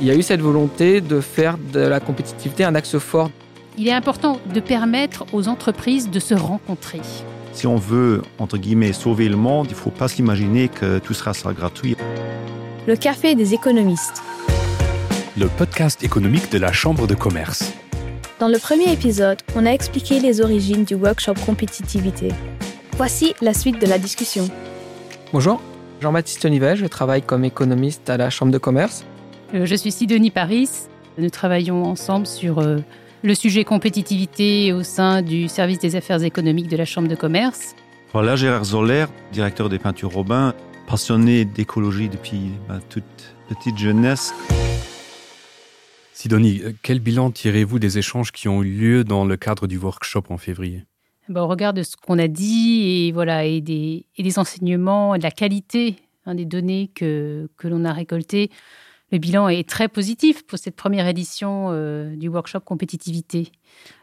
il y a eu cette volonté de faire de la compétitivité un axe fort. Il est important de permettre aux entreprises de se rencontrer. Si on veut, entre guillemets, sauver le monde, il ne faut pas s'imaginer que tout sera, gratuit. Le café des économistes. Le podcast économique de la Chambre de commerce. Dans le premier épisode, on a expliqué les origines du workshop compétitivité. Voici la suite de la discussion. Bonjour, Jean-Baptiste Nivet, je travaille comme économiste à la Chambre de commerce. Euh, je suis Sidonie Paris. Nous travaillons ensemble sur euh, le sujet compétitivité au sein du service des affaires économiques de la Chambre de commerce. Voilà, Gérard Zoller, directeur des peintures Robin, passionné d'écologie depuis ma toute petite jeunesse. Sidonie, euh, quel bilan tirez-vous des échanges qui ont eu lieu dans le cadre du workshop en février? Ben, Au regard de ce qu'on a dit et, voilà, et, des, et des enseignements, de la qualité hein, des données que, que l'on a récoltées, le bilan est très positif pour cette première édition euh, du workshop compétitivité.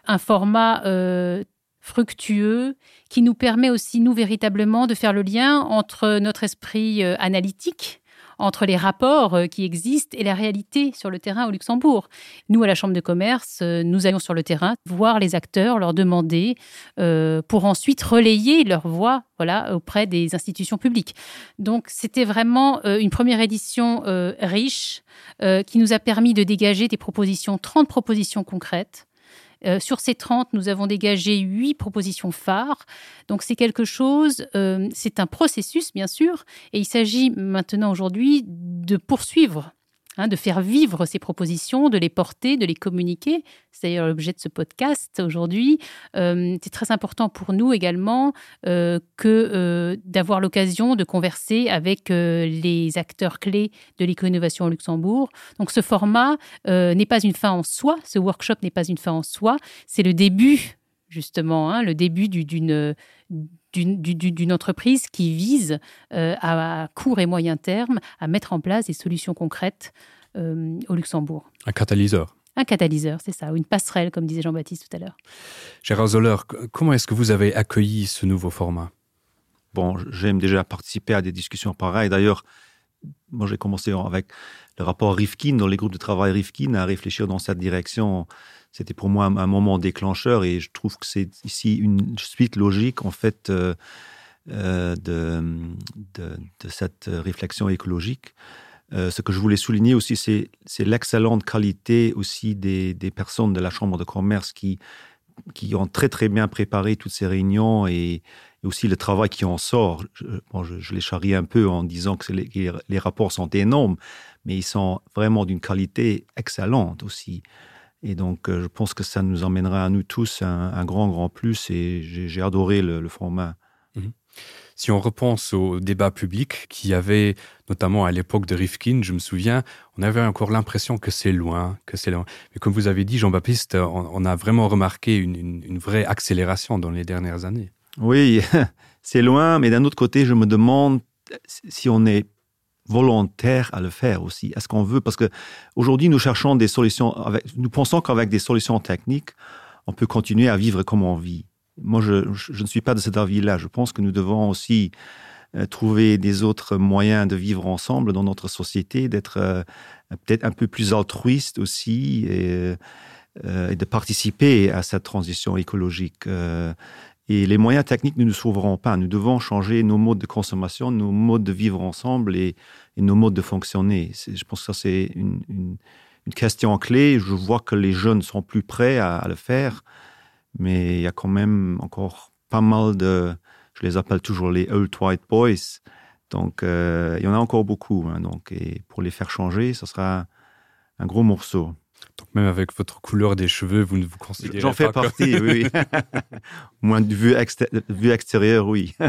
Un format euh, fructueux qui nous permet aussi, nous, véritablement, de faire le lien entre notre esprit euh, analytique, entre les rapports euh, qui existent et la réalité sur le terrain au Luxembourg. Nous, à la Chambre de commerce, euh, nous allons sur le terrain voir les acteurs, leur demander, euh, pour ensuite relayer leur voix voilà, auprès des institutions publiques. Donc, c'était vraiment une première édition riche qui nous a permis de dégager des propositions, 30 propositions concrètes euh, sur ces 30, nous avons dégagé 8 propositions phares. Donc c'est quelque chose, euh, c'est un processus bien sûr, et il s'agit maintenant aujourd'hui de poursuivre Hein, de faire vivre ces propositions, de les porter, de les communiquer. C'est d'ailleurs l'objet de ce podcast aujourd'hui. Euh, c'est très important pour nous également euh, que euh, d'avoir l'occasion de converser avec les acteurs clés de l'éco-innovation au Luxembourg. Donc ce format n'est pas une fin en soi, ce workshop n'est pas une fin en soi, c'est le début justement, hein, le début d'une d'une entreprise qui vise euh, à court et moyen terme à mettre en place des solutions concrètes euh, au Luxembourg. Un catalyseur. Un catalyseur, c'est ça, ou une passerelle, comme disait Jean-Baptiste tout à l'heure. Gérard Zoller, comment est-ce que vous avez accueilli ce nouveau format? Bon, j'aime déjà participer à des discussions pareilles. D'ailleurs, moi j'ai commencé avec le rapport Rifkin, dans les groupes de travail Rifkin, à réfléchir dans cette direction c'était pour moi un, moment déclencheur et je trouve que c'est ici une suite logique en fait euh, euh, de, cette réflexion écologique. Euh, ce que je voulais souligner aussi, c'est, l'excellente qualité aussi des, des, personnes de la Chambre de commerce qui, qui ont très très bien préparé toutes ces réunions et, aussi le travail qui en sort. Je, je, les charrie un peu en disant que les, les, rapports sont énormes, mais ils sont vraiment d'une qualité excellente aussi. Et donc, euh, je pense que ça nous emmènera à nous tous un, grand, grand plus. Et j'ai adoré le, format. Mhm. Si on repense au débat public qui avait, notamment à l'époque de Rifkin, je me souviens, on avait encore l'impression que c'est loin, que c'est loin. Mais comme vous avez dit, Jean-Baptiste, on, a vraiment remarqué une, une, vraie accélération dans les dernières années. Oui, c'est loin, mais d'un autre côté, je me demande si on est volontaire à le faire aussi Est-ce qu'on veut Parce que aujourd'hui, nous cherchons des solutions. Nous pensons qu'avec des solutions techniques, on peut continuer à vivre comme on vit. Moi, je, ne suis pas de cet avis-là. Je pense que nous devons aussi euh, trouver des autres moyens de vivre ensemble dans notre société, d'être euh, peut-être un peu plus altruiste aussi et, euh, et, de participer à cette transition écologique. Et les moyens techniques ne nous sauveront pas. Nous devons changer nos modes de consommation, nos modes de vivre ensemble et, nos modes de fonctionner. Je pense que ça, c'est une, question clé. Je vois que les jeunes sont plus prêts à, le faire, mais il y a quand même encore pas mal de, je les appelle toujours les old white boys. Donc, euh, il y en a encore beaucoup. Hein, donc, et pour les faire changer, ce sera un gros morceau. Donc même avec votre couleur des cheveux, vous ne vous considérez J'en fais partie, oui. Moins de vue, vue extérieure, oui.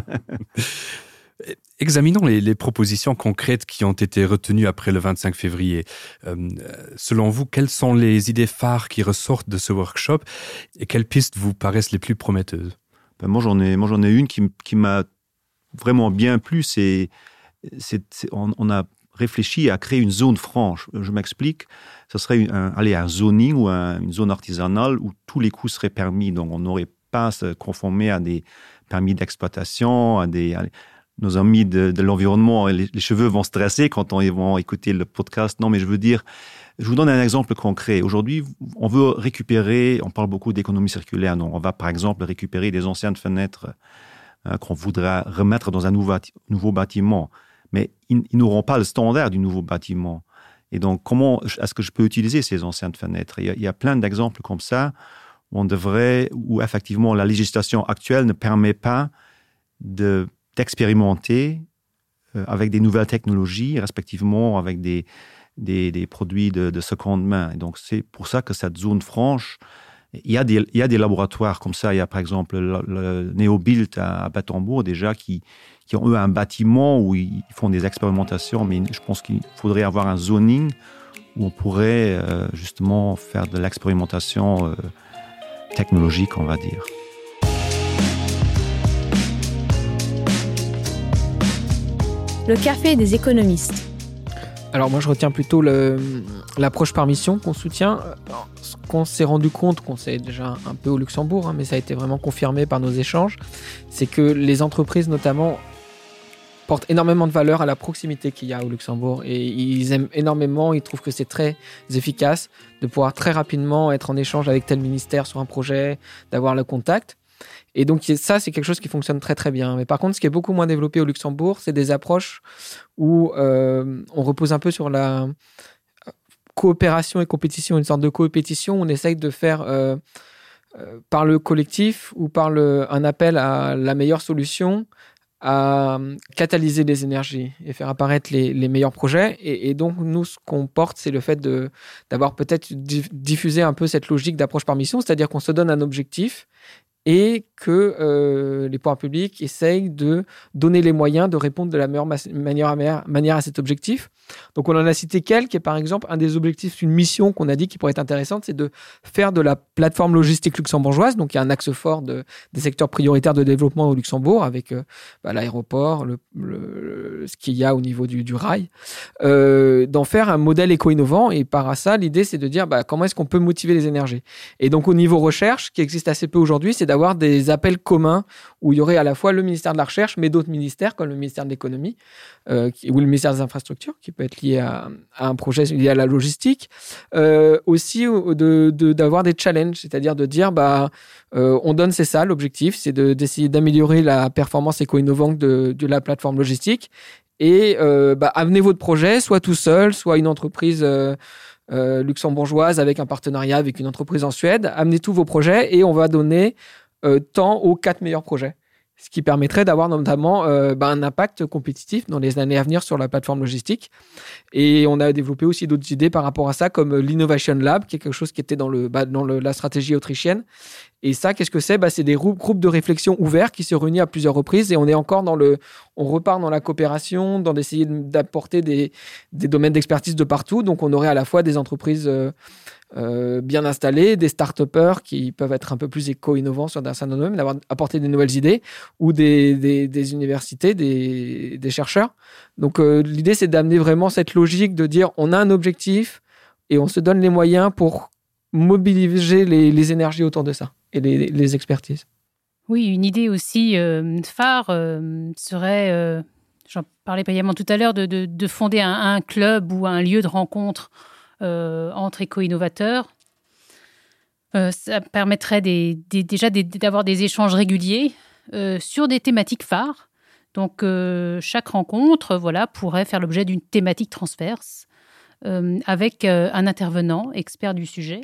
Examinons les, propositions concrètes qui ont été retenues après le 25 février. Euh, selon vous, quelles sont les idées phares qui ressortent de ce workshop et quelles pistes vous paraissent les plus prometteuses? Ben Moi, j'en ai, moi, j'en ai une qui, qui m'a vraiment bien plu. C'est, c'est, on, on, a réfléchi à créer une zone franche. Je m'explique. Ce serait un, aller un zoning ou une zone artisanale où tous les coûts seraient permis. Donc, on n'aurait pas à se conformer à des permis d'exploitation, à nos amis de, l'environnement, les, cheveux vont stresser quand on, ils vont écouter le podcast. Non, mais je veux dire, Je vous donne un exemple concret. Aujourd'hui, on veut récupérer, on parle beaucoup d'économie circulaire, on va par exemple récupérer des anciennes fenêtres hein, qu'on voudra remettre dans un nouveau bâtiment. Mais ils, n'auront pas le standard du nouveau bâtiment. Et donc, comment est-ce que je peux utiliser ces anciennes fenêtres? Il y, a, plein d'exemples comme ça où on devrait, où effectivement la législation actuelle ne permet pas d'expérimenter euh, avec des nouvelles technologies, respectivement avec des, des, produits de, seconde main. Et donc, c'est pour ça que cette zone franche, il y, a des, il y a des laboratoires comme ça. Il y a par exemple le, le Neobilt à, à déjà qui, qui ont eu un bâtiment où ils font des expérimentations, mais je pense qu'il faudrait avoir un zoning où on pourrait euh, justement faire de l'expérimentation euh, technologique, on va dire. Le café des économistes. Alors moi je retiens plutôt l'approche par mission qu'on soutient. Ce qu'on s'est rendu compte, qu'on sait déjà un peu au Luxembourg, hein, mais ça a été vraiment confirmé par nos échanges, c'est que les entreprises notamment portent énormément de valeur à la proximité qu'il y a au Luxembourg et ils aiment énormément, ils trouvent que c'est très efficace de pouvoir très rapidement être en échange avec tel ministère sur un projet, d'avoir le contact. Et donc ça, c'est quelque chose qui fonctionne très très bien. Mais par contre, ce qui est beaucoup moins développé au Luxembourg, c'est des approches où euh, on repose un peu sur la euh, coopération et compétition, une sorte de coopétition. On essaye de faire euh, par le collectif ou par un appel à la meilleure solution à catalyser les énergies et faire apparaître les, meilleurs projets. Et, donc, nous, ce qu'on porte, c'est le fait d'avoir peut-être diffusé un peu cette logique d'approche par mission, c'est-à-dire qu'on se donne un objectif et que euh, les pouvoirs publics essayent de donner les moyens de répondre de la meilleure manière à cet objectif. Donc on en a cité quelques, et par exemple, un des objectifs, une mission qu'on a dit qui pourrait être intéressante, c'est de faire de la plateforme logistique luxembourgeoise, donc il y a un axe fort de, des secteurs prioritaires de développement au Luxembourg, avec euh, bah, l'aéroport, le, ce qu'il y a au niveau du, du rail, euh, d'en faire un modèle éco-innovant, et par ça, l'idée c'est de dire bah, comment est-ce qu'on peut motiver les énergies? Et donc au niveau recherche, qui existe assez peu aujourd'hui, c'est d'avoir avoir des appels communs où il y aurait à la fois le ministère de la Recherche, mais d'autres ministères, comme le ministère de l'Économie euh, ou le ministère des Infrastructures, qui peut être lié à, un projet lié à la logistique. Euh, aussi, d'avoir de, d'avoir des challenges, c'est-à-dire de dire, bah, euh, on donne, c'est ça, l'objectif, c'est d'essayer d'améliorer la performance éco-innovante de, de, la plateforme logistique. Et bah, amenez votre projet, soit tout seul, soit une entreprise luxembourgeoise avec un partenariat avec une entreprise en Suède. Amenez tous vos projets et on va donner euh, tant aux quatre meilleurs projets. Ce qui permettrait d'avoir notamment euh, bah, un impact compétitif dans les années à venir sur la plateforme logistique. Et on a développé aussi d'autres idées par rapport à ça, comme l'Innovation Lab, qui est quelque chose qui était dans, le, bah, dans la stratégie autrichienne. Et ça, qu'est-ce que c'est? Bah, C'est des groupes, de réflexion ouverts qui se réunissent à plusieurs reprises. Et on est encore dans le. On repart dans la coopération, dans d'essayer d'apporter des, des domaines d'expertise de partout. Donc on aurait à la fois des entreprises. Euh, euh, bien installés, des start qui peuvent être un peu plus éco-innovants sur un certain domaine, d'avoir apporté des nouvelles idées, ou des, universités, des, chercheurs. Donc euh, l'idée, c'est d'amener vraiment cette logique de dire on a un objectif et on se donne les moyens pour mobiliser les, énergies autour de ça et les, expertises. Oui, une idée aussi euh, phare serait, j'en parlais brillamment tout à l'heure, de, de, de, fonder un, club ou un lieu de rencontre entre éco-innovateurs. Euh, ça permettrait déjà d'avoir des échanges réguliers euh, sur des thématiques phares. Donc chaque rencontre voilà, pourrait faire l'objet d'une thématique transverse avec un intervenant expert du sujet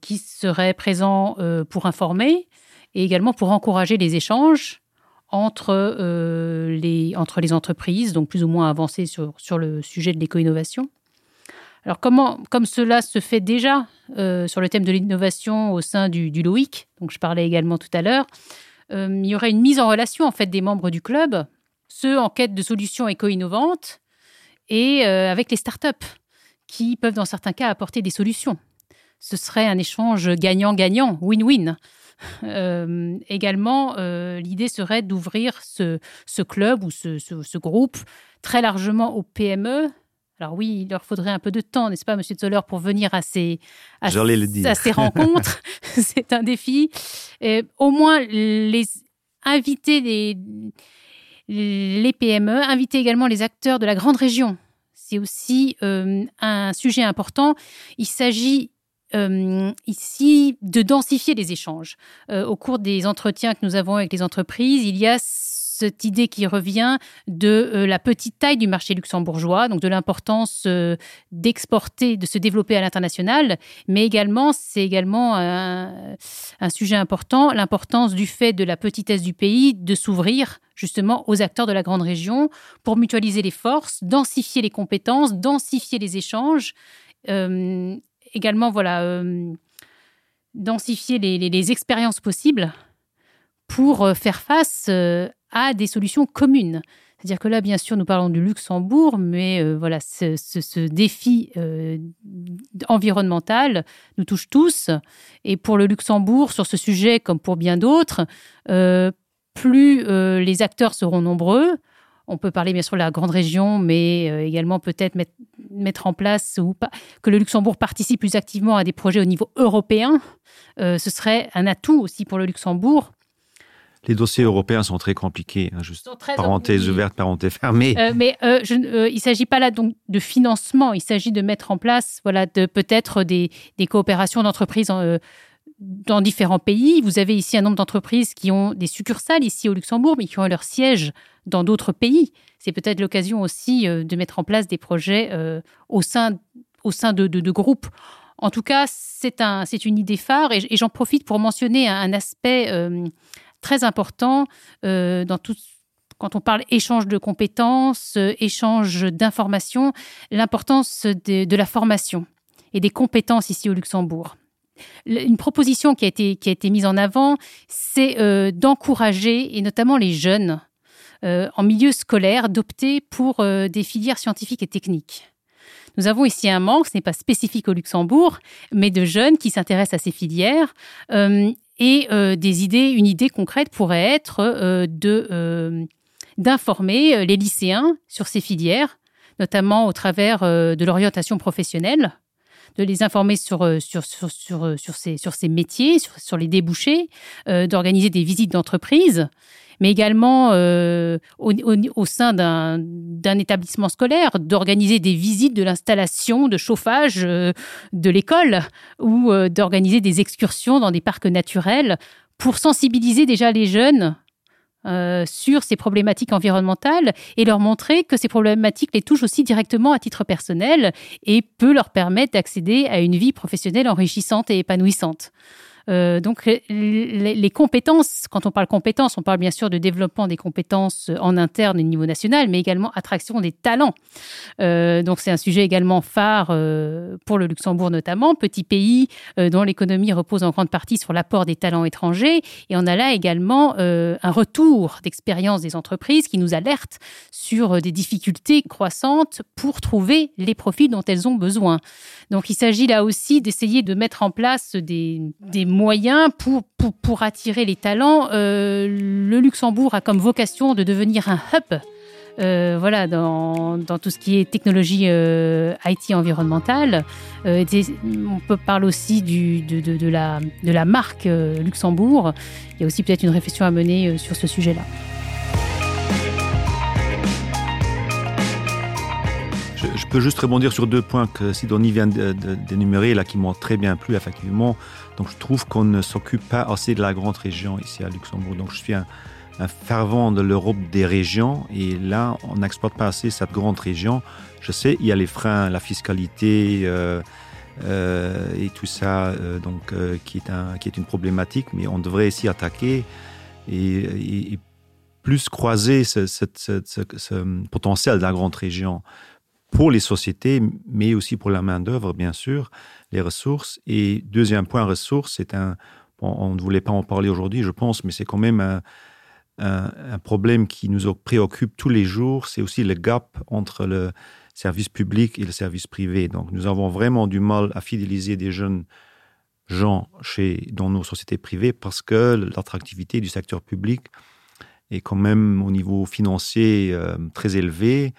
qui serait présent pour informer et également pour encourager les échanges entre, les, entre les entreprises, donc plus ou moins avancées sur, sur le sujet de l'éco-innovation. Alors, comment, comme cela se fait déjà euh, sur le thème de l'innovation au sein du, LOIC, donc je parlais également tout à l'heure, euh, il y aurait une mise en relation en fait des membres du club, ceux en quête de solutions éco-innovantes, et euh, avec les startups qui peuvent dans certains cas apporter des solutions. Ce serait un échange gagnant-gagnant, win-win. également, l'idée serait d'ouvrir ce, club ou ce, ce, groupe très largement aux PME, alors oui, il leur faudrait un peu de temps, n'est-ce pas, Monsieur Zoller, pour venir à ces, à, ces rencontres. C'est un défi. Et au moins, les inviter les, les PME, inviter également les acteurs de la grande région. c'est aussi un sujet important. Il s'agit ici de densifier les échanges. au cours des entretiens que nous avons avec les entreprises, il y a cette idée qui revient de euh, la petite taille du marché luxembourgeois, donc de l'importance euh, d'exporter, de se développer à l'international, mais également, c'est également un, sujet important, l'importance du fait de la petitesse du pays de s'ouvrir justement aux acteurs de la grande région pour mutualiser les forces, densifier les compétences, densifier les échanges, euh, également, voilà, densifier les, les expériences possibles pour faire face à des solutions communes. C'est-à-dire que là, bien sûr, nous parlons du Luxembourg, mais euh, voilà, ce, défi euh, environnemental nous touche tous. Et pour le Luxembourg, sur ce sujet, comme pour bien d'autres, euh, plus les acteurs seront nombreux, on peut parler bien sûr de la grande région, mais également peut-être mettre, en place ou que le Luxembourg participe plus activement à des projets au niveau européen. ce serait un atout aussi pour le Luxembourg les dossiers européens sont très compliqués. Hein, juste parenthèse ouverte, parenthèse fermée. Euh, mais euh, euh, il ne s'agit pas là donc de financement. Il s'agit de mettre en place, voilà, de peut-être des, coopérations d'entreprises dans différents pays. Vous avez ici un nombre d'entreprises qui ont des succursales ici au Luxembourg, mais qui ont leur siège dans d'autres pays. C'est peut-être l'occasion aussi de mettre en place des projets au sein, au sein de, de, groupes. En tout cas, c'est un, une idée phare et, j'en profite pour mentionner un, un aspect très important euh, dans tout quand on parle échange de compétences, euh, échange d'informations, l'importance de, la formation et des compétences ici au Luxembourg. Une proposition qui a été, qui a été mise en avant, c'est euh, d'encourager, et notamment les jeunes, en milieu scolaire, d'opter pour des filières scientifiques et techniques. Nous avons ici un manque, ce n'est pas spécifique au Luxembourg, mais de jeunes qui s'intéressent à ces filières et euh, des idées, une idée concrète pourrait être euh, de euh, d'informer les lycéens sur ces filières, notamment au travers de l'orientation professionnelle, de les informer sur, sur, sur, sur, sur, ces, sur ces métiers, sur, sur les débouchés, d'organiser des visites d'entreprise mais également euh, au, au, sein d'un établissement scolaire, d'organiser des visites de l'installation de chauffage euh, de l'école ou euh, d'organiser des excursions dans des parcs naturels pour sensibiliser déjà les jeunes sur ces problématiques environnementales et leur montrer que ces problématiques les touchent aussi directement à titre personnel et peut leur permettre d'accéder à une vie professionnelle enrichissante et épanouissante. Euh, donc les, compétences, quand on parle compétences, on parle bien sûr de développement des compétences en interne au niveau national, mais également attraction des talents. Euh, donc c'est un sujet également phare euh, pour le Luxembourg notamment, petit pays dont l'économie repose en grande partie sur l'apport des talents étrangers. Et on a là également un retour d'expérience des entreprises qui nous alertent sur des difficultés croissantes pour trouver les profils dont elles ont besoin. Donc il s'agit là aussi d'essayer de mettre en place des, des moyens pour, pour, attirer les talents. Euh, le Luxembourg a comme vocation de devenir un hub. Euh, voilà, dans, dans, tout ce qui est technologie euh, IT environnementale. on peut parler aussi du, de, de, la, de la marque Luxembourg. Il y a aussi peut-être une réflexion à mener sur ce sujet-là. Je, peux juste rebondir sur deux points que Sidonie vient d'énumérer, là, qui m'ont très bien plu, effectivement. Donc, je trouve qu'on ne s'occupe pas assez de la grande région ici à Luxembourg. Donc, je suis un, fervent de l'Europe des régions, et là, on n'exploite pas assez cette grande région. Je sais, il y a les freins, la fiscalité, euh, euh, et tout ça, euh, donc, qui, est une problématique, mais on devrait s'y attaquer et, plus croiser ce, potentiel de la grande région pour les sociétés, mais aussi pour la main-d'œuvre, bien sûr, les ressources. Et deuxième point, ressources, c'est un. on ne voulait pas en parler aujourd'hui, je pense, mais c'est quand même un, problème qui nous préoccupe tous les jours. C'est aussi le gap entre le service public et le service privé. Donc, nous avons vraiment du mal à fidéliser des jeunes gens chez, dans nos sociétés privées parce que l'attractivité du secteur public est quand même au niveau financier euh, très élevé.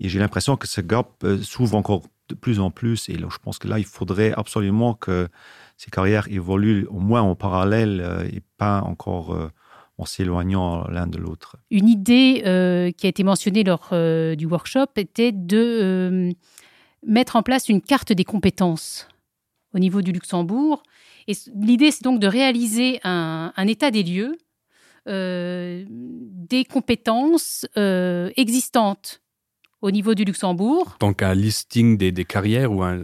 Et j'ai l'impression que ce gap euh, s'ouvre encore de plus en plus. Et là, je pense que là, il faudrait absolument que ces carrières évoluent au moins en parallèle euh, et pas encore euh, en s'éloignant l'un de l'autre. Une idée qui a été mentionnée lors du workshop était de mettre en place une carte des compétences au niveau du Luxembourg. Et l'idée, c'est donc de réaliser un état des lieux des compétences existantes au niveau du Luxembourg. Donc un listing des, des carrières ou un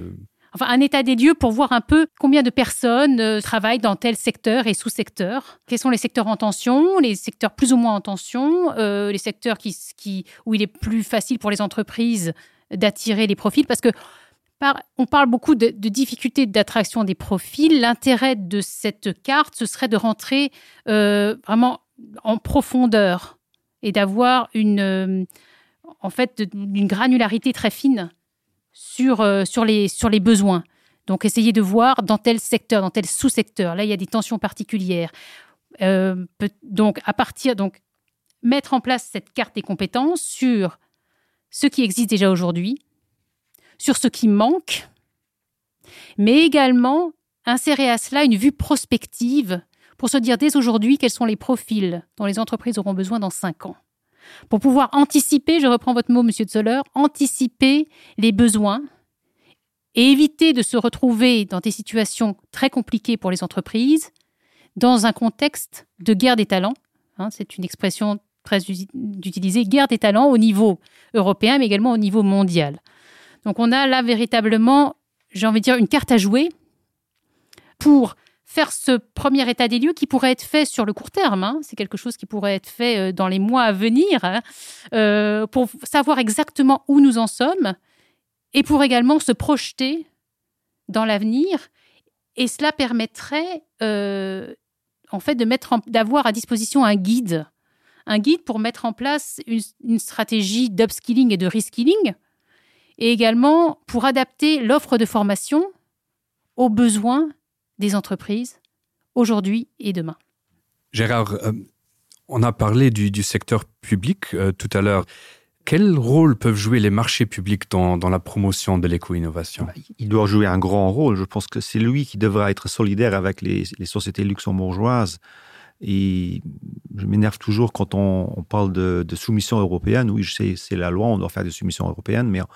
enfin un état des lieux pour voir un peu combien de personnes euh, travaillent dans tel secteur et sous-secteur. Quels sont les secteurs en tension, les secteurs plus ou moins en tension, euh, les secteurs qui, qui, où il est plus facile pour les entreprises d'attirer les profils, parce que par, on parle beaucoup de, de difficultés d'attraction des profils. L'intérêt de cette carte, ce serait de rentrer euh, vraiment en profondeur et d'avoir une, en fait, une granularité très fine sur, euh, sur, les, sur les besoins. Donc, essayer de voir dans tel secteur, dans tel sous-secteur. Là, il y a des tensions particulières. Euh, donc, à partir, donc, mettre en place cette carte des compétences sur ce qui existe déjà aujourd'hui, sur ce qui manque, mais également insérer à cela une vue prospective pour se dire dès aujourd'hui quels sont les profils dont les entreprises auront besoin dans cinq ans pour pouvoir anticiper, je reprends votre mot, Monsieur Zoller, anticiper les besoins et éviter de se retrouver dans des situations très compliquées pour les entreprises dans un contexte de guerre des talents. Hein, c'est une expression très utilisée, guerre des talents au niveau européen, mais également au niveau mondial. Donc on a là véritablement, j'ai envie de dire, une carte à jouer pour faire ce premier état des lieux qui pourrait être fait sur le court terme. Hein. C'est quelque chose qui pourrait être fait euh, dans les mois à venir hein, euh, pour savoir exactement où nous en sommes et pour également se projeter dans l'avenir. Et cela permettrait euh, en fait de mettre d'avoir à disposition un guide, un guide pour mettre en place une, une stratégie d'upskilling et de reskilling, et également pour adapter l'offre de formation aux besoins des entreprises aujourd'hui et demain. Gérard, euh, on a parlé du, du secteur public euh, tout à l'heure. Quel rôle peuvent jouer les marchés publics dans, dans la promotion de l'éco-innovation? Bah, Il doit jouer un grand rôle. Je pense que c'est lui qui devra être solidaire avec les, les sociétés luxembourgeoises. Et je m'énerve toujours quand on, on parle de, de soumission européenne. Oui, je sais, c'est la loi, on doit faire des soumissions européennes, mais on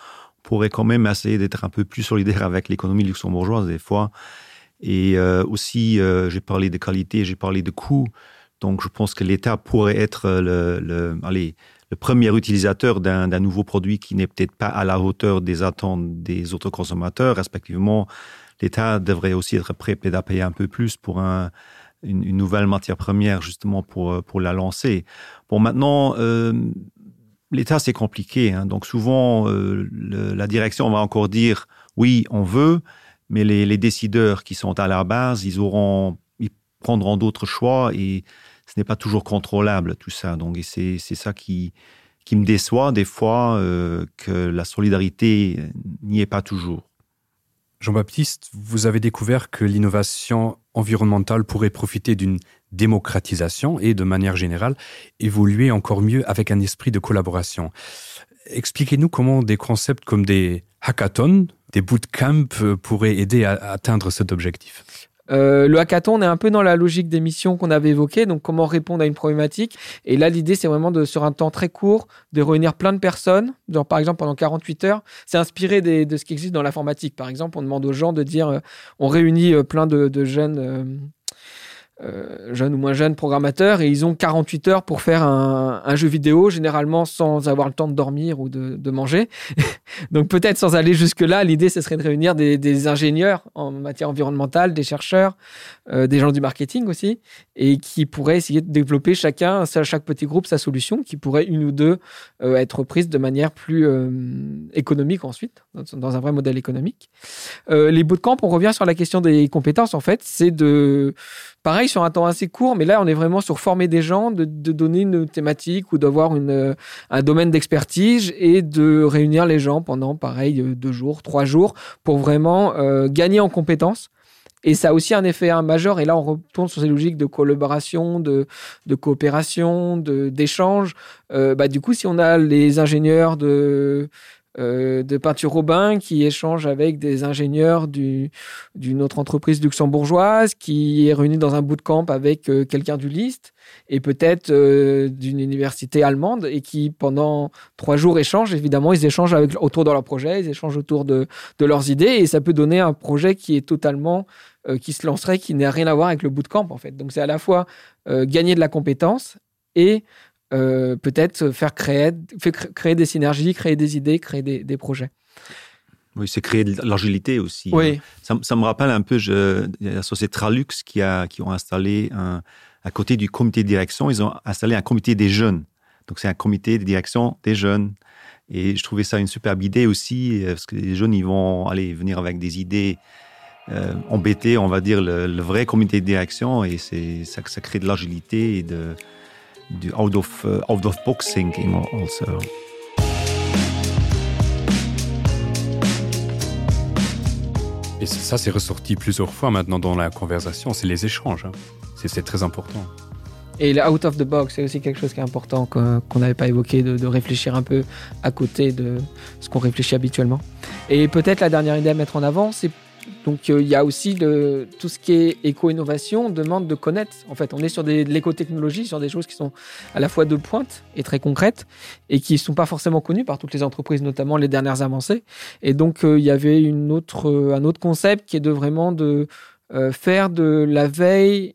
pourrait quand même essayer d'être un peu plus solidaire avec l'économie luxembourgeoise des fois. Et euh, aussi, euh, j'ai parlé de qualité, j'ai parlé de coût. Donc, je pense que l'État pourrait être le, le, allez, le premier utilisateur d'un nouveau produit qui n'est peut-être pas à la hauteur des attentes des autres consommateurs. Respectivement, l'État devrait aussi être prêt à payer un peu plus pour un, une, nouvelle matière première, justement, pour, pour la lancer. Bon, maintenant, euh, l'État, c'est compliqué. Hein. Donc, souvent, euh, la direction va encore dire oui, on veut, mais les, décideurs qui sont à la base, ils auront, ils prendront d'autres choix et ce n'est pas toujours contrôlable tout ça. Donc c'est ça qui, qui me déçoit des fois euh, que la solidarité n'y est pas toujours. Jean-Baptiste, vous avez découvert que l'innovation environnementale pourrait profiter d'une démocratisation et de manière générale évoluer encore mieux avec un esprit de collaboration. Expliquez-nous comment des concepts comme des hackathons des bootcamps euh, pourraient aider à, à atteindre cet objectif Euh, le hackathon est un peu dans la logique des missions qu'on avait évoquées, donc comment répondre à une problématique. Et là, l'idée, c'est vraiment de, sur un temps très court, de réunir plein de personnes, par exemple pendant 48 heures. C'est inspiré de ce qui existe dans l'informatique. Par exemple, on demande aux gens de dire, euh, on réunit euh, plein de jeunes. Euh, jeunes ou moins jeunes programmateurs et ils ont 48 heures pour faire un, un jeu vidéo généralement sans avoir le temps de dormir ou de, de manger. Donc peut-être sans aller jusque là l'idée ce serait de réunir des, des ingénieurs en matière environnementale des chercheurs euh, des gens du marketing aussi et qui pourraient essayer de développer chacun chaque petit groupe sa solution qui pourrait une ou deux euh, être prise de manière plus euh, économique ensuite dans, dans un vrai modèle économique. Euh, les bootcamps on revient sur la question des compétences en fait c'est de pareil sur un temps assez court, mais là, on est vraiment sur former des gens, de, donner une thématique ou d'avoir une, un domaine d'expertise et de réunir les gens pendant, pareil, deux jours, trois jours pour vraiment euh, gagner en compétences. Et ça a aussi un effet un majeur. Et là, on retourne sur ces logiques de collaboration, de, coopération, d'échange. Euh, bah, du coup, si on a les ingénieurs de euh, de peinture Robin qui échange avec des ingénieurs d'une autre entreprise luxembourgeoise, qui est réuni dans un bootcamp avec euh, quelqu'un du LIST et peut-être euh, d'une université allemande et qui pendant trois jours échangent. Évidemment, ils échangent avec, autour de leur projet, ils échangent autour de, de leurs idées et ça peut donner un projet qui est totalement qui se lancerait, qui n'a rien à voir avec le bootcamp en fait. Donc c'est à la fois gagner de la compétence et euh, peut-être faire créer, créer des synergies, créer des idées, créer des, projets. Oui, c'est créer de l'agilité aussi. Oui. Ça, me rappelle un peu je, la société Tralux qui, a, qui ont installé, un, à côté du comité de direction, ils ont installé un comité des jeunes. Donc, c'est un comité de direction des jeunes. Et je trouvais ça une superbe idée aussi, parce que les jeunes, ils vont aller venir avec des idées euh, embêter, on va dire, le, vrai comité de direction. Et ça, ça crée de l'agilité et de, du out of, uh, out of box thinking also. Et ça, c'est ressorti plusieurs fois maintenant dans la conversation, c'est les échanges. Hein. C'est très important. Et le out of the box, c'est aussi quelque chose qui est important qu'on n'avait pas évoqué, de, de, réfléchir un peu à côté de ce qu'on réfléchit habituellement. Et peut-être la dernière idée à mettre en avant, c'est donc euh, il y a aussi de, tout ce qui est éco-innovation demande de connaître. En fait, on est sur des, de l'éco-technologie, sur des choses qui sont à la fois de pointe et très concrètes et qui ne sont pas forcément connues par toutes les entreprises, notamment les dernières avancées. Et donc euh, il y avait une autre, euh, un autre concept qui est de vraiment de faire de la veille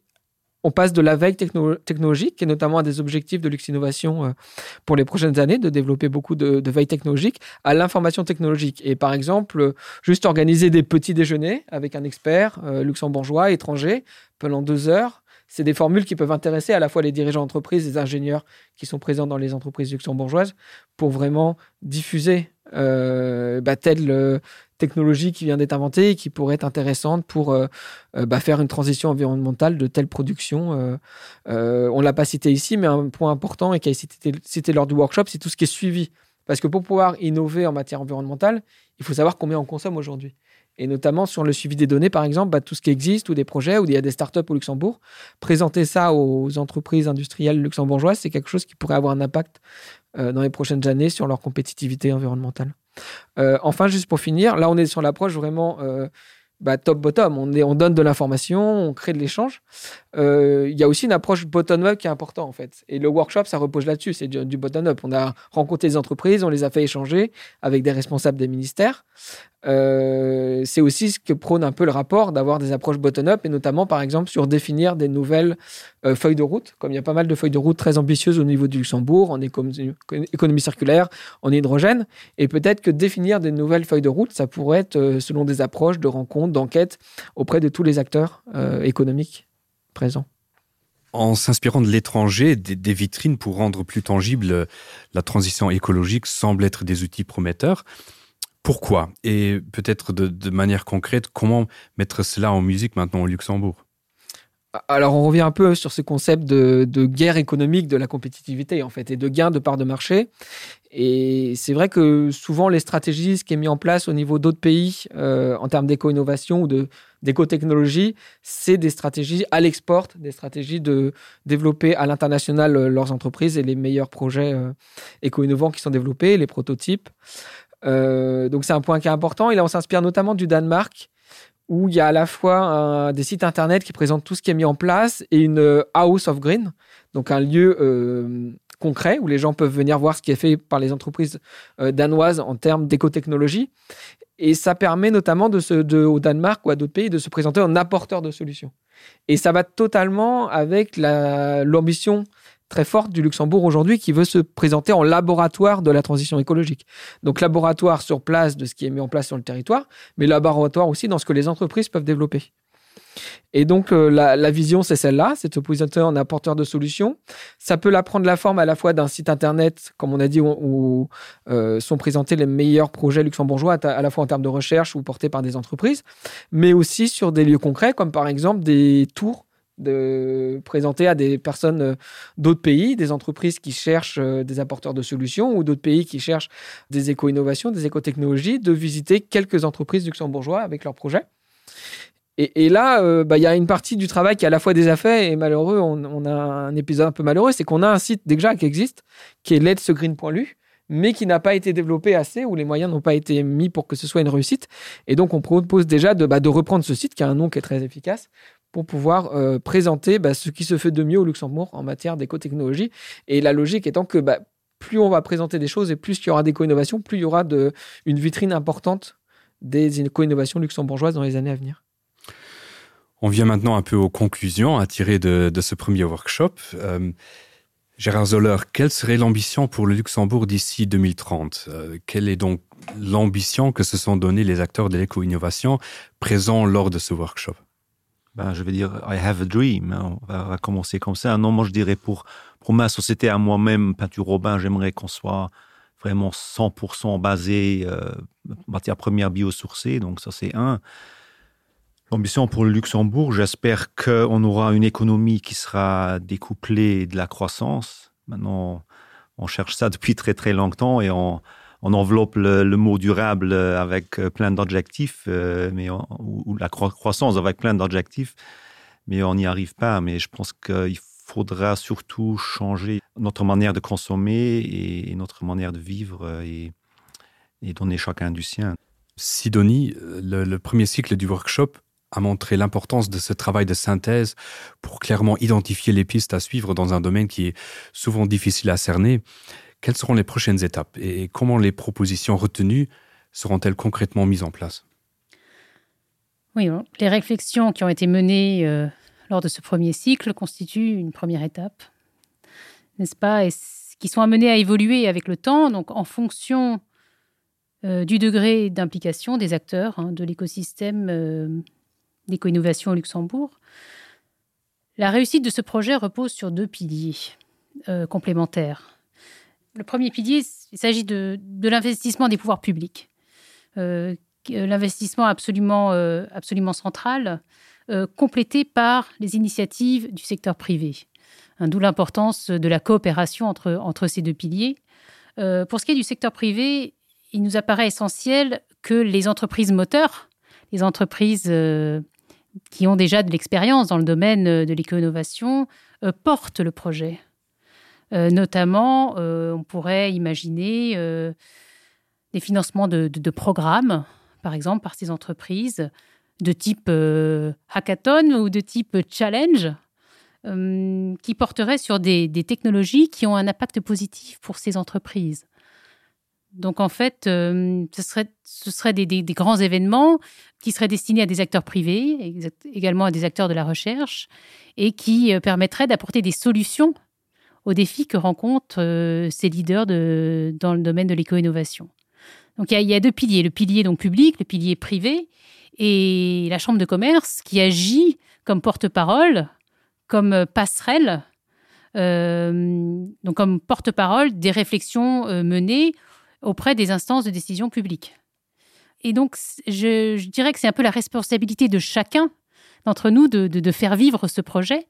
on passe de la veille technologique, et notamment à des objectifs de luxe innovation euh, pour les prochaines années, de développer beaucoup de, veille technologique, à l'information technologique. Et par exemple, euh, juste organiser des petits déjeuners avec un expert euh, luxembourgeois, étranger, pendant deux heures. C'est des formules qui peuvent intéresser à la fois les dirigeants d'entreprise, les ingénieurs qui sont présents dans les entreprises luxembourgeoises, pour vraiment diffuser bah, tel, technologie qui vient d'être inventée et qui pourrait être intéressante pour euh, euh, bah, faire une transition environnementale de telle production. Euh, on ne l'a pas cité ici, mais un point important et qui a été cité, lors du workshop, c'est tout ce qui est suivi. Parce que pour pouvoir innover en matière environnementale, il faut savoir combien on consomme aujourd'hui. Et notamment sur le suivi des données, par exemple, bah, tout ce qui existe ou des projets où il y a des startups au Luxembourg, présenter ça aux entreprises industrielles luxembourgeoises, c'est quelque chose qui pourrait avoir un impact dans les prochaines années sur leur compétitivité environnementale. Euh, enfin, juste pour finir, là, on est sur l'approche vraiment euh, bah, top-bottom. On, on donne de l'information, on crée de l'échange. Euh, il y a aussi une approche bottom-up qui est importante, en fait. Et le workshop, ça repose là-dessus. C'est du, du bottom-up. On a rencontré des entreprises, on les a fait échanger avec des responsables des ministères. C'est aussi ce que prône un peu le rapport d'avoir des approches bottom-up et notamment par exemple sur définir des nouvelles euh, feuilles de route, comme il y a pas mal de feuilles de route très ambitieuses au niveau du Luxembourg en économie, circulaire, en hydrogène, et peut-être que définir des nouvelles feuilles de route, ça pourrait être euh, selon des approches de rencontres, d'enquêtes auprès de tous les acteurs économiques présents. En s'inspirant de l'étranger, des, vitrines pour rendre plus tangible la transition écologique semblent être des outils prometteurs. Pourquoi? Et peut-être de, manière concrète, comment mettre cela en musique maintenant au Luxembourg? Alors, on revient un peu sur ce concept de, guerre économique de la compétitivité, en fait, et de gain de part de marché. Et c'est vrai que souvent, les stratégies, ce qui est mis en place au niveau d'autres pays euh, en termes d'éco-innovation ou d'éco-technologie, c'est des stratégies à l'export, des stratégies de développer à l'international euh, leurs entreprises et les meilleurs projets euh, éco-innovants qui sont développés, les prototypes. Donc c'est un point qui est important. Et là, on s'inspire notamment du Danemark, où il y a à la fois des sites internet qui présentent tout ce qui est mis en place et une euh, House of Green, donc un lieu euh, concret où les gens peuvent venir voir ce qui est fait par les entreprises danoises en termes d'écotechnologie. Et ça permet notamment au Danemark ou à d'autres pays de se présenter en apporteur de solutions. Et ça va totalement avec l'ambition très forte du Luxembourg aujourd'hui qui veut se présenter en laboratoire de la transition écologique. Donc laboratoire sur place de ce qui est mis en place sur le territoire, mais laboratoire aussi dans ce que les entreprises peuvent développer. Et donc, euh, la, vision, c'est celle-là, c'est de se présenter en apporteur de solutions. Ça peut la prendre la forme à la fois d'un site internet, comme on a dit, où, euh, sont présentés les meilleurs projets luxembourgeois, à, la fois en termes de recherche ou portés par des entreprises, mais aussi sur des lieux concrets, comme par exemple des tours de présenter à des personnes euh, d'autres pays, des entreprises qui cherchent euh, des apporteurs de solutions ou d'autres pays qui cherchent des éco-innovations, des éco-technologies, de visiter quelques entreprises luxembourgeois avec leurs projets. Et, là, euh, bah, il y a une partie du travail qui est à la fois déjà fait et malheureux. On, a un épisode un peu malheureux, c'est qu'on a un site déjà qui existe, qui est let'sgreen.lu, mais qui n'a pas été développé assez, où les moyens n'ont pas été mis pour que ce soit une réussite. Et donc, on propose déjà de, bah, de reprendre ce site, qui a un nom qui est très efficace, pour pouvoir euh, présenter bah, ce qui se fait de mieux au Luxembourg en matière d'éco-technologie. Et la logique étant que bah, plus on va présenter des choses et plus il y aura d'éco-innovation, plus il y aura de, une vitrine importante des éco-innovations luxembourgeoises dans les années à venir. On vient maintenant un peu aux conclusions à tirer de, ce premier workshop. Euh, Gérard Zoller, quelle serait l'ambition pour le Luxembourg d'ici 2030 euh, Quelle est donc l'ambition que se sont donnés les acteurs de l'éco-innovation présents lors de ce workshop? Ben, Je vais dire, I have a dream. On va, on commencer comme ça. Non, moi, je dirais pour, pour ma société à moi-même, Peinture Robin, j'aimerais qu'on soit vraiment 100% basé euh, matière première biosourcée. Donc, ça, c'est un. L'ambition pour le Luxembourg, j'espère qu'on aura une économie qui sera découplée de la croissance. Maintenant, on cherche ça depuis très très longtemps et on, on enveloppe le, mot durable avec plein d'adjectifs, euh, mais on, ou la croissance avec plein d'adjectifs, mais on n'y arrive pas. Mais je pense qu'il faudra surtout changer notre manière de consommer et, notre manière de vivre et, donner chacun du sien. Sidonie, le premier cycle du workshop a montré l'importance de ce travail de synthèse pour clairement identifier les pistes à suivre dans un domaine qui est souvent difficile à cerner. Quelles seront les prochaines étapes et comment les propositions retenues seront-elles concrètement mises en place? Oui, les réflexions qui ont été menées euh, lors de ce premier cycle constituent une première étape, n'est-ce pas, et qui sont amenées à évoluer avec le temps, donc en fonction euh, du degré d'implication des acteurs hein, de l'écosystème euh, d'éco-innovation au Luxembourg. La réussite de ce projet repose sur deux piliers euh, complémentaires. Le premier pilier, il s'agit de, l'investissement des pouvoirs publics. Euh, L'investissement absolument, euh, central, euh, complété par les initiatives du secteur privé. Hein, D'où l'importance de la coopération entre, entre ces deux piliers. Euh, pour ce qui est du secteur privé, il nous apparaît essentiel que les entreprises moteurs, les entreprises euh, qui ont déjà de l'expérience dans le domaine euh, de l'éco-innovation euh, portent le projet. Euh, notamment, euh, on pourrait imaginer euh, des financements de, programmes, par exemple, par ces entreprises de type hackathon ou de type challenge, qui porteraient sur des, technologies qui ont un impact positif pour ces entreprises. Donc en fait, ce serait, ce des, grands événements qui seraient destinés à des acteurs privés, également à des acteurs de la recherche, et qui permettraient d'apporter des solutions aux défis que rencontrent euh, ces leaders de, dans le domaine de l'éco-innovation. Donc il y, a, deux piliers, le pilier donc public, le pilier privé, et la Chambre de commerce qui agit comme porte-parole, comme passerelle, euh, donc comme porte-parole des réflexions euh, menées auprès des instances de décision publique. Et donc, je dirais que c'est un peu la responsabilité de chacun d'entre nous de, faire vivre ce projet.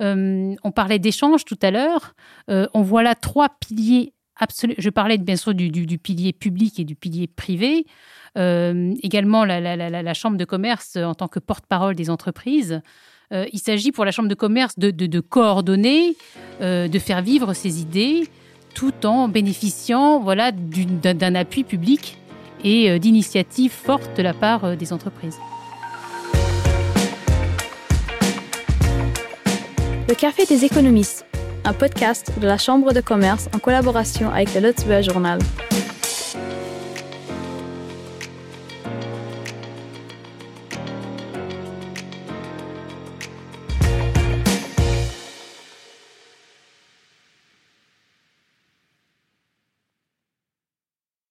Euh, on parlait d'échange tout à l'heure. Euh, on voit là trois piliers absolus. Je parlais bien sûr du, pilier public et du pilier privé. Euh, également la, Chambre de commerce en tant que porte-parole des entreprises. Il s'agit pour la Chambre de commerce de, coordonner, de faire vivre ces idées, tout en bénéficiant voilà, d'un appui public et d'initiatives fortes de la part des entreprises. Le Café des économistes, un podcast de la Chambre de commerce en collaboration avec le Lutzberg Journal.